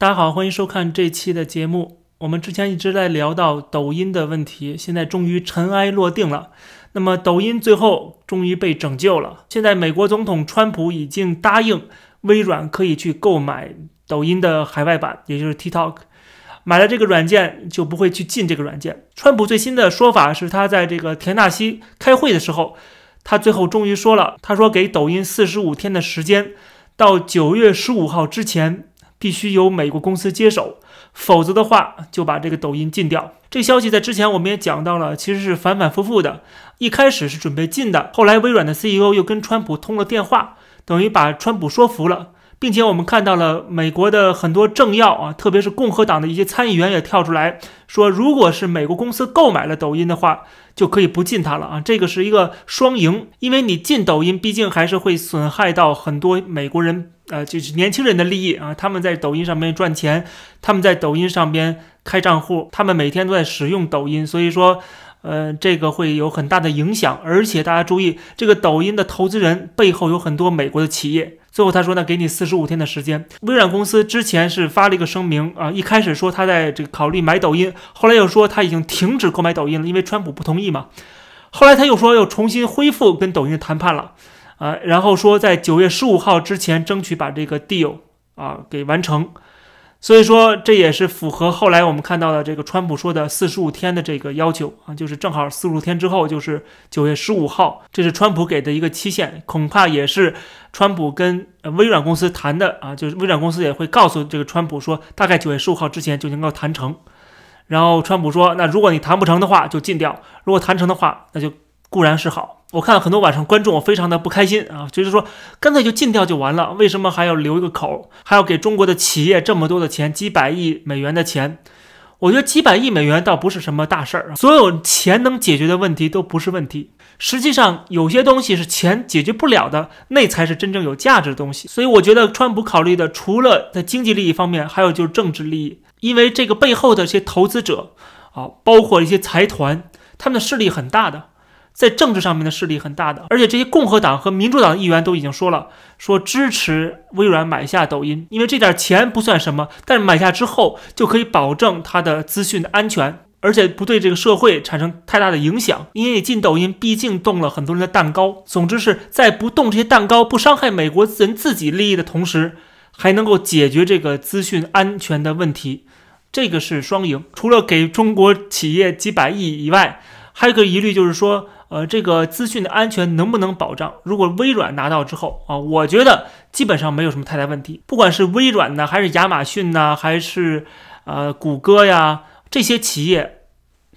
大家好，欢迎收看这期的节目。我们之前一直在聊到抖音的问题，现在终于尘埃落定了。那么，抖音最后终于被拯救了。现在，美国总统川普已经答应微软可以去购买抖音的海外版，也就是 TikTok。买了这个软件就不会去进这个软件。川普最新的说法是，他在这个田纳西开会的时候，他最后终于说了，他说给抖音四十五天的时间，到九月十五号之前。必须由美国公司接手，否则的话就把这个抖音禁掉。这消息在之前我们也讲到了，其实是反反复复的。一开始是准备禁的，后来微软的 CEO 又跟川普通了电话，等于把川普说服了。并且我们看到了美国的很多政要啊，特别是共和党的一些参议员也跳出来说，如果是美国公司购买了抖音的话，就可以不禁它了啊。这个是一个双赢，因为你禁抖音，毕竟还是会损害到很多美国人，呃，就是年轻人的利益啊。他们在抖音上面赚钱，他们在抖音上边开账户，他们每天都在使用抖音，所以说。呃，这个会有很大的影响，而且大家注意，这个抖音的投资人背后有很多美国的企业。最后他说呢，给你四十五天的时间。微软公司之前是发了一个声明啊，一开始说他在这个考虑买抖音，后来又说他已经停止购买抖音了，因为川普不同意嘛。后来他又说要重新恢复跟抖音的谈判了，啊，然后说在九月十五号之前争取把这个 deal 啊给完成。所以说，这也是符合后来我们看到的这个川普说的四十五天的这个要求啊，就是正好四十五天之后就是九月十五号，这是川普给的一个期限，恐怕也是川普跟微软公司谈的啊，就是微软公司也会告诉这个川普说，大概九月十五号之前就能够谈成。然后川普说，那如果你谈不成的话，就禁掉；如果谈成的话，那就固然是好。我看很多网上观众，非常的不开心啊，就是说干脆就禁掉就完了，为什么还要留一个口，还要给中国的企业这么多的钱，几百亿美元的钱？我觉得几百亿美元倒不是什么大事儿，所有钱能解决的问题都不是问题。实际上有些东西是钱解决不了的，那才是真正有价值的东西。所以我觉得川普考虑的除了在经济利益方面，还有就是政治利益，因为这个背后的一些投资者啊，包括一些财团，他们的势力很大的。在政治上面的势力很大的，而且这些共和党和民主党议员都已经说了，说支持微软买下抖音，因为这点钱不算什么，但是买下之后就可以保证它的资讯的安全，而且不对这个社会产生太大的影响。因为你进抖音，毕竟动了很多人的蛋糕。总之是在不动这些蛋糕、不伤害美国人自己利益的同时，还能够解决这个资讯安全的问题，这个是双赢。除了给中国企业几百亿以外，还有个疑虑就是说。呃，这个资讯的安全能不能保障？如果微软拿到之后啊，我觉得基本上没有什么太大问题。不管是微软呢，还是亚马逊呢，还是呃谷歌呀，这些企业，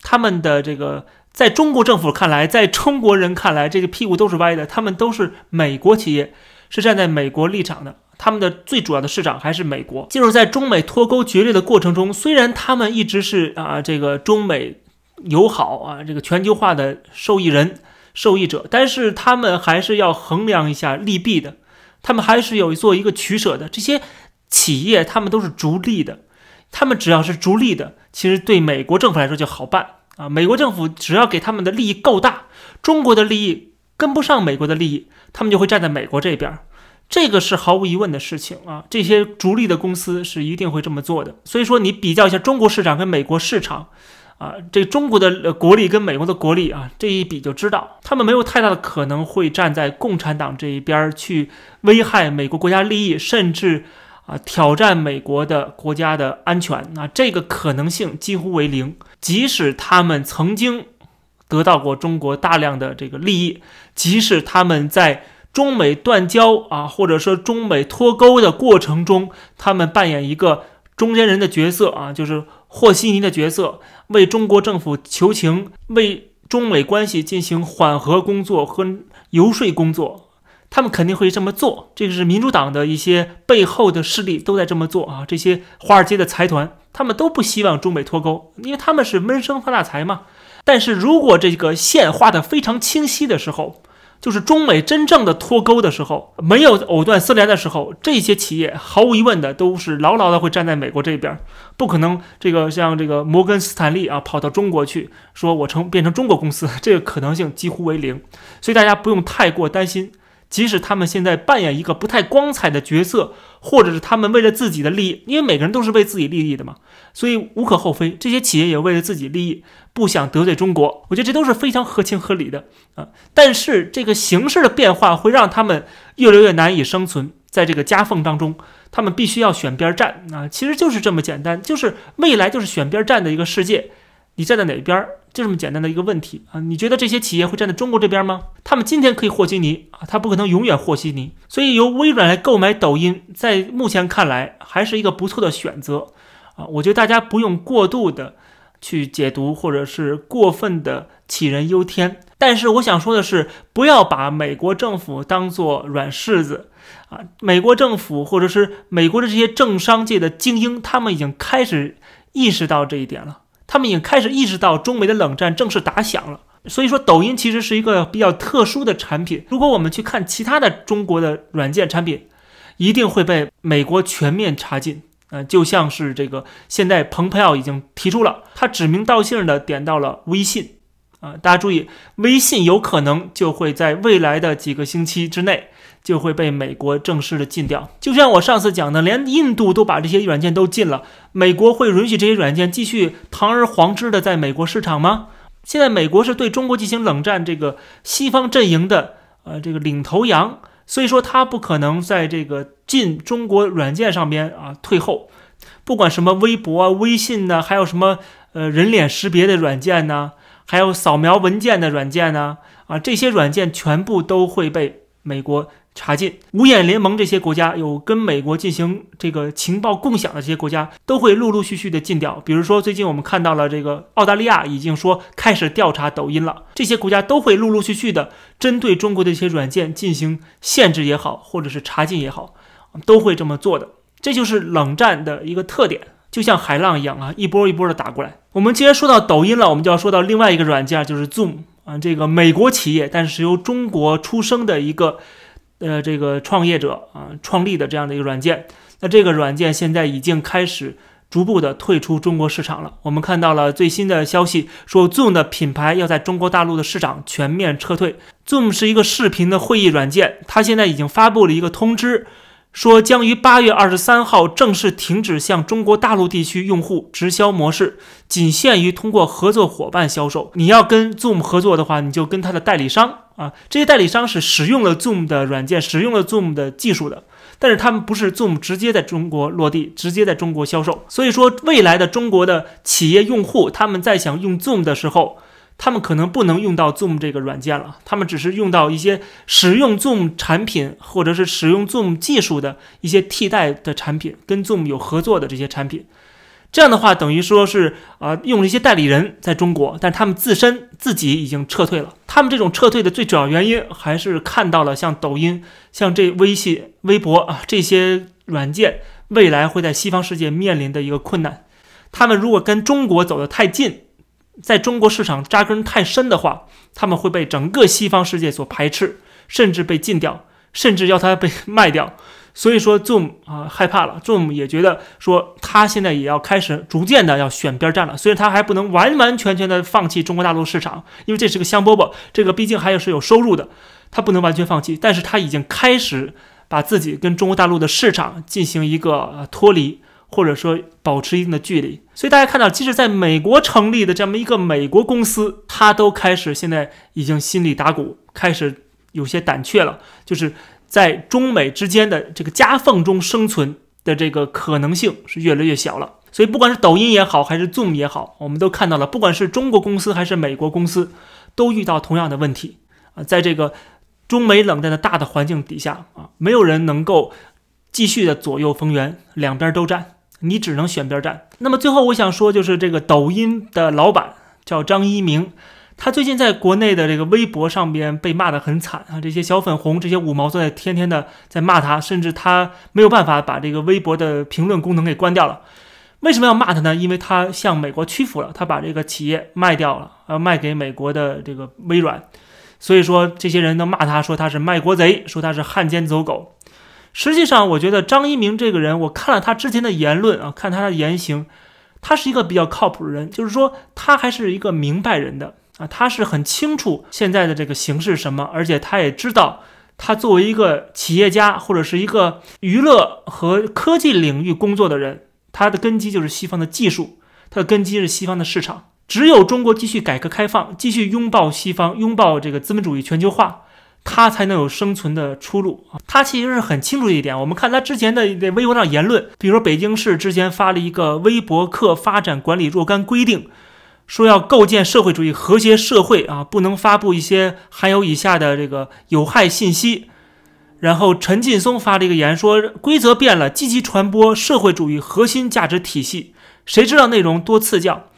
他们的这个在中国政府看来，在中国人看来，这个屁股都是歪的。他们都是美国企业，是站在美国立场的。他们的最主要的市场还是美国。就是在中美脱钩决裂的过程中，虽然他们一直是啊，这个中美。友好啊，这个全球化的受益人、受益者，但是他们还是要衡量一下利弊的，他们还是有做一个取舍的。这些企业他们都是逐利的，他们只要是逐利的，其实对美国政府来说就好办啊。美国政府只要给他们的利益够大，中国的利益跟不上美国的利益，他们就会站在美国这边，这个是毫无疑问的事情啊。这些逐利的公司是一定会这么做的。所以说，你比较一下中国市场跟美国市场。啊，这中国的国力跟美国的国力啊，这一比就知道，他们没有太大的可能会站在共产党这一边去危害美国国家利益，甚至啊挑战美国的国家的安全。那这个可能性几乎为零。即使他们曾经得到过中国大量的这个利益，即使他们在中美断交啊，或者说中美脱钩的过程中，他们扮演一个中间人的角色啊，就是和稀泥的角色。为中国政府求情，为中美关系进行缓和工作和游说工作，他们肯定会这么做。这个是民主党的一些背后的势力都在这么做啊。这些华尔街的财团，他们都不希望中美脱钩，因为他们是闷声发大财嘛。但是如果这个线画得非常清晰的时候，就是中美真正的脱钩的时候，没有藕断丝连的时候，这些企业毫无疑问的都是牢牢的会站在美国这边，不可能这个像这个摩根斯坦利啊跑到中国去说我成变成中国公司，这个可能性几乎为零，所以大家不用太过担心。即使他们现在扮演一个不太光彩的角色，或者是他们为了自己的利益，因为每个人都是为自己利益的嘛，所以无可厚非。这些企业也为了自己利益，不想得罪中国，我觉得这都是非常合情合理的啊。但是这个形势的变化会让他们越来越难以生存，在这个夹缝当中，他们必须要选边站啊。其实就是这么简单，就是未来就是选边站的一个世界。你站在哪边儿，就这么简单的一个问题啊？你觉得这些企业会站在中国这边吗？他们今天可以和稀泥啊，他不可能永远和稀泥。所以由微软来购买抖音，在目前看来还是一个不错的选择啊。我觉得大家不用过度的去解读，或者是过分的杞人忧天。但是我想说的是，不要把美国政府当做软柿子啊！美国政府或者是美国的这些政商界的精英，他们已经开始意识到这一点了。他们已经开始意识到中美的冷战正式打响了，所以说抖音其实是一个比较特殊的产品。如果我们去看其他的中国的软件产品，一定会被美国全面查禁。呃，就像是这个现在蓬佩奥已经提出了，他指名道姓的点到了微信，啊，大家注意，微信有可能就会在未来的几个星期之内。就会被美国正式的禁掉，就像我上次讲的，连印度都把这些软件都禁了，美国会允许这些软件继续堂而皇之的在美国市场吗？现在美国是对中国进行冷战，这个西方阵营的呃这个领头羊，所以说他不可能在这个禁中国软件上边啊退后，不管什么微博啊、微信呢，还有什么呃人脸识别的软件呢，还有扫描文件的软件呢，啊这些软件全部都会被美国。查禁五眼联盟这些国家有跟美国进行这个情报共享的这些国家都会陆陆续续的禁掉。比如说，最近我们看到了这个澳大利亚已经说开始调查抖音了。这些国家都会陆陆续续的针对中国的一些软件进行限制也好，或者是查禁也好，都会这么做的。这就是冷战的一个特点，就像海浪一样啊，一波一波的打过来。我们既然说到抖音了，我们就要说到另外一个软件，就是 Zoom 啊，这个美国企业，但是由中国出生的一个。呃，这个创业者啊创立的这样的一个软件，那这个软件现在已经开始逐步的退出中国市场了。我们看到了最新的消息，说 Zoom 的品牌要在中国大陆的市场全面撤退。Zoom 是一个视频的会议软件，它现在已经发布了一个通知。说将于八月二十三号正式停止向中国大陆地区用户直销模式，仅限于通过合作伙伴销售。你要跟 Zoom 合作的话，你就跟他的代理商啊，这些代理商是使用了 Zoom 的软件、使用了 Zoom 的技术的，但是他们不是 Zoom 直接在中国落地、直接在中国销售。所以说，未来的中国的企业用户他们在想用 Zoom 的时候。他们可能不能用到 Zoom 这个软件了，他们只是用到一些使用 Zoom 产品或者是使用 Zoom 技术的一些替代的产品，跟 Zoom 有合作的这些产品。这样的话，等于说是啊，用了一些代理人在中国，但他们自身自己已经撤退了。他们这种撤退的最主要原因，还是看到了像抖音、像这微信、微博啊这些软件未来会在西方世界面临的一个困难。他们如果跟中国走得太近。在中国市场扎根太深的话，他们会被整个西方世界所排斥，甚至被禁掉，甚至要它被卖掉。所以说，Zoom 啊害怕了，Zoom 也觉得说他现在也要开始逐渐的要选边站了。虽然他还不能完完全全的放弃中国大陆市场，因为这是个香饽饽，这个毕竟还是有收入的，他不能完全放弃。但是他已经开始把自己跟中国大陆的市场进行一个脱离。或者说保持一定的距离，所以大家看到，即使在美国成立的这么一个美国公司，它都开始现在已经心里打鼓，开始有些胆怯了，就是在中美之间的这个夹缝中生存的这个可能性是越来越小了。所以不管是抖音也好，还是 Zoom 也好，我们都看到了，不管是中国公司还是美国公司，都遇到同样的问题啊，在这个中美冷战的大的环境底下啊，没有人能够继续的左右逢源，两边都占。你只能选边站。那么最后我想说，就是这个抖音的老板叫张一鸣，他最近在国内的这个微博上边被骂得很惨啊！这些小粉红、这些五毛都在天天的在骂他，甚至他没有办法把这个微博的评论功能给关掉了。为什么要骂他呢？因为他向美国屈服了，他把这个企业卖掉了，呃，卖给美国的这个微软。所以说，这些人都骂他说他是卖国贼，说他是汉奸走狗。实际上，我觉得张一鸣这个人，我看了他之前的言论啊，看他的言行，他是一个比较靠谱的人，就是说他还是一个明白人的啊，他是很清楚现在的这个形势什么，而且他也知道他作为一个企业家或者是一个娱乐和科技领域工作的人，他的根基就是西方的技术，他的根基是西方的市场。只有中国继续改革开放，继续拥抱西方，拥抱这个资本主义全球化，他才能有生存的出路啊！他其实是很清楚一点。我们看他之前的在微博上言论，比如说北京市之前发了一个微博客发展管理若干规定。说要构建社会主义和谐社会啊，不能发布一些含有以下的这个有害信息。然后陈劲松发了一个言说，规则变了，积极传播社会主义核心价值体系。谁知道内容多次教？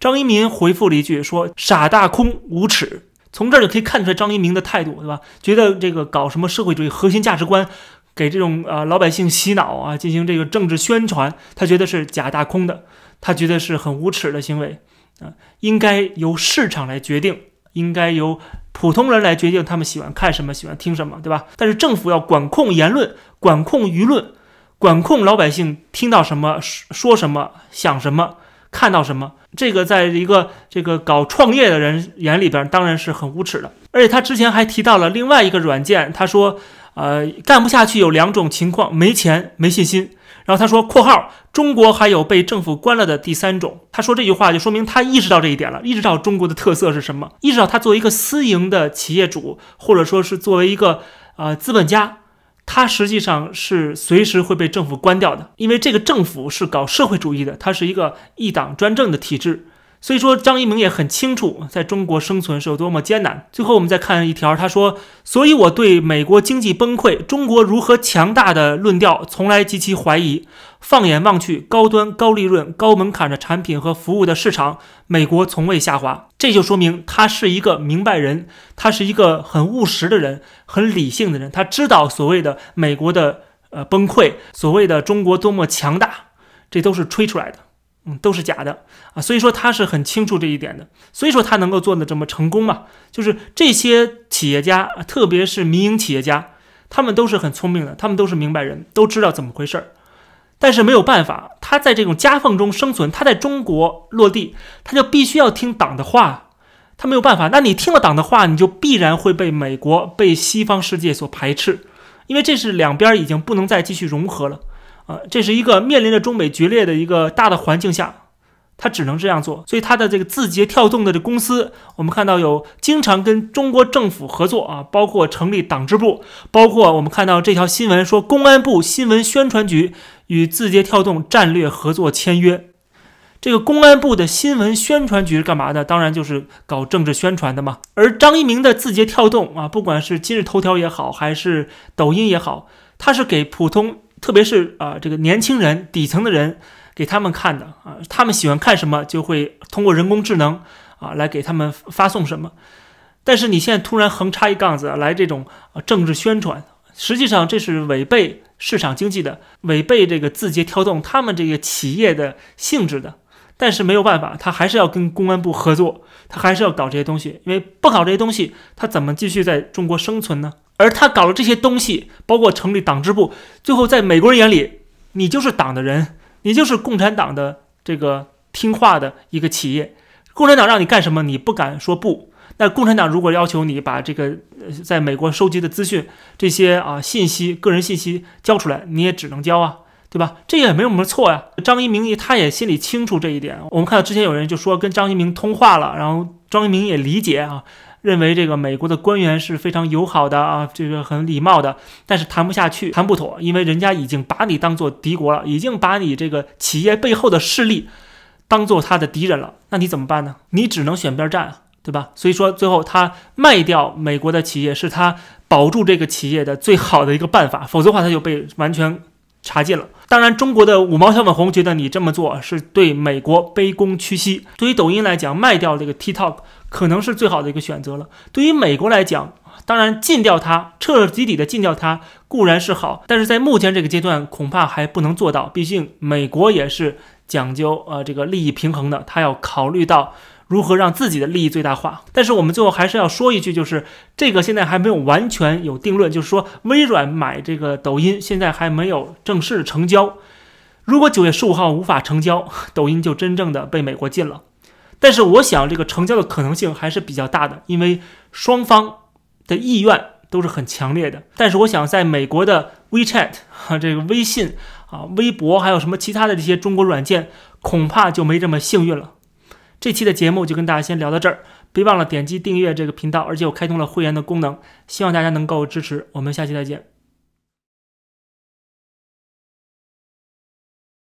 张一鸣回复了一句说：“傻大空，无耻。”从这儿就可以看出来张一鸣的态度，对吧？觉得这个搞什么社会主义核心价值观，给这种啊老百姓洗脑啊，进行这个政治宣传，他觉得是假大空的，他觉得是很无耻的行为。啊，应该由市场来决定，应该由普通人来决定他们喜欢看什么，喜欢听什么，对吧？但是政府要管控言论，管控舆论，管控老百姓听到什么说什么，想什么，看到什么。这个在一个这个搞创业的人眼里边，当然是很无耻的。而且他之前还提到了另外一个软件，他说，呃，干不下去有两种情况：没钱，没信心。然后他说：“（括号）中国还有被政府关了的第三种。”他说这句话就说明他意识到这一点了，意识到中国的特色是什么，意识到他作为一个私营的企业主，或者说是作为一个呃资本家，它实际上是随时会被政府关掉的，因为这个政府是搞社会主义的，它是一个一党专政的体制。所以说，张一鸣也很清楚，在中国生存是有多么艰难。最后，我们再看一条，他说：“所以我对美国经济崩溃、中国如何强大的论调，从来极其怀疑。放眼望去，高端、高利润、高门槛的产品和服务的市场，美国从未下滑。这就说明他是一个明白人，他是一个很务实的人，很理性的人。他知道所谓的美国的呃崩溃，所谓的中国多么强大，这都是吹出来的。”嗯，都是假的啊，所以说他是很清楚这一点的，所以说他能够做的这么成功嘛，就是这些企业家，特别是民营企业家，他们都是很聪明的，他们都是明白人，都知道怎么回事儿，但是没有办法，他在这种夹缝中生存，他在中国落地，他就必须要听党的话，他没有办法，那你听了党的话，你就必然会被美国、被西方世界所排斥，因为这是两边已经不能再继续融合了。啊，这是一个面临着中美决裂的一个大的环境下，他只能这样做。所以他的这个字节跳动的这公司，我们看到有经常跟中国政府合作啊，包括成立党支部，包括我们看到这条新闻说，公安部新闻宣传局与字节跳动战略合作签约。这个公安部的新闻宣传局是干嘛的？当然就是搞政治宣传的嘛。而张一鸣的字节跳动啊，不管是今日头条也好，还是抖音也好，他是给普通。特别是啊，这个年轻人、底层的人，给他们看的啊，他们喜欢看什么，就会通过人工智能啊来给他们发送什么。但是你现在突然横插一杠子来这种啊政治宣传，实际上这是违背市场经济的，违背这个字节跳动他们这个企业的性质的。但是没有办法，他还是要跟公安部合作，他还是要搞这些东西，因为不搞这些东西，他怎么继续在中国生存呢？而他搞了这些东西，包括成立党支部，最后在美国人眼里，你就是党的人，你就是共产党的这个听话的一个企业。共产党让你干什么，你不敢说不。那共产党如果要求你把这个在美国收集的资讯、这些啊信息、个人信息交出来，你也只能交啊。对吧？这也没有什么错呀。张一鸣他也心里清楚这一点。我们看到之前有人就说跟张一鸣通话了，然后张一鸣也理解啊，认为这个美国的官员是非常友好的啊，这个很礼貌的。但是谈不下去，谈不妥，因为人家已经把你当做敌国了，已经把你这个企业背后的势力当做他的敌人了。那你怎么办呢？你只能选边站，对吧？所以说最后他卖掉美国的企业是他保住这个企业的最好的一个办法，否则的话他就被完全。查禁了。当然，中国的五毛小粉红觉得你这么做是对美国卑躬屈膝。对于抖音来讲，卖掉这个 TikTok 可能是最好的一个选择了。对于美国来讲，当然禁掉它，彻彻底底的禁掉它固然是好，但是在目前这个阶段恐怕还不能做到。毕竟美国也是讲究呃这个利益平衡的，他要考虑到。如何让自己的利益最大化？但是我们最后还是要说一句，就是这个现在还没有完全有定论，就是说微软买这个抖音现在还没有正式成交。如果九月十五号无法成交，抖音就真正的被美国禁了。但是我想这个成交的可能性还是比较大的，因为双方的意愿。都是很强烈的。但是我想，在美国的 WeChat 啊，这个微信啊、微博，还有什么其他的这些中国软件，恐怕就没这么幸运了。这期的节目就跟大家先聊到这儿，别忘了点击订阅这个频道，而且我开通了会员的功能，希望大家能够支持。我们下期再见。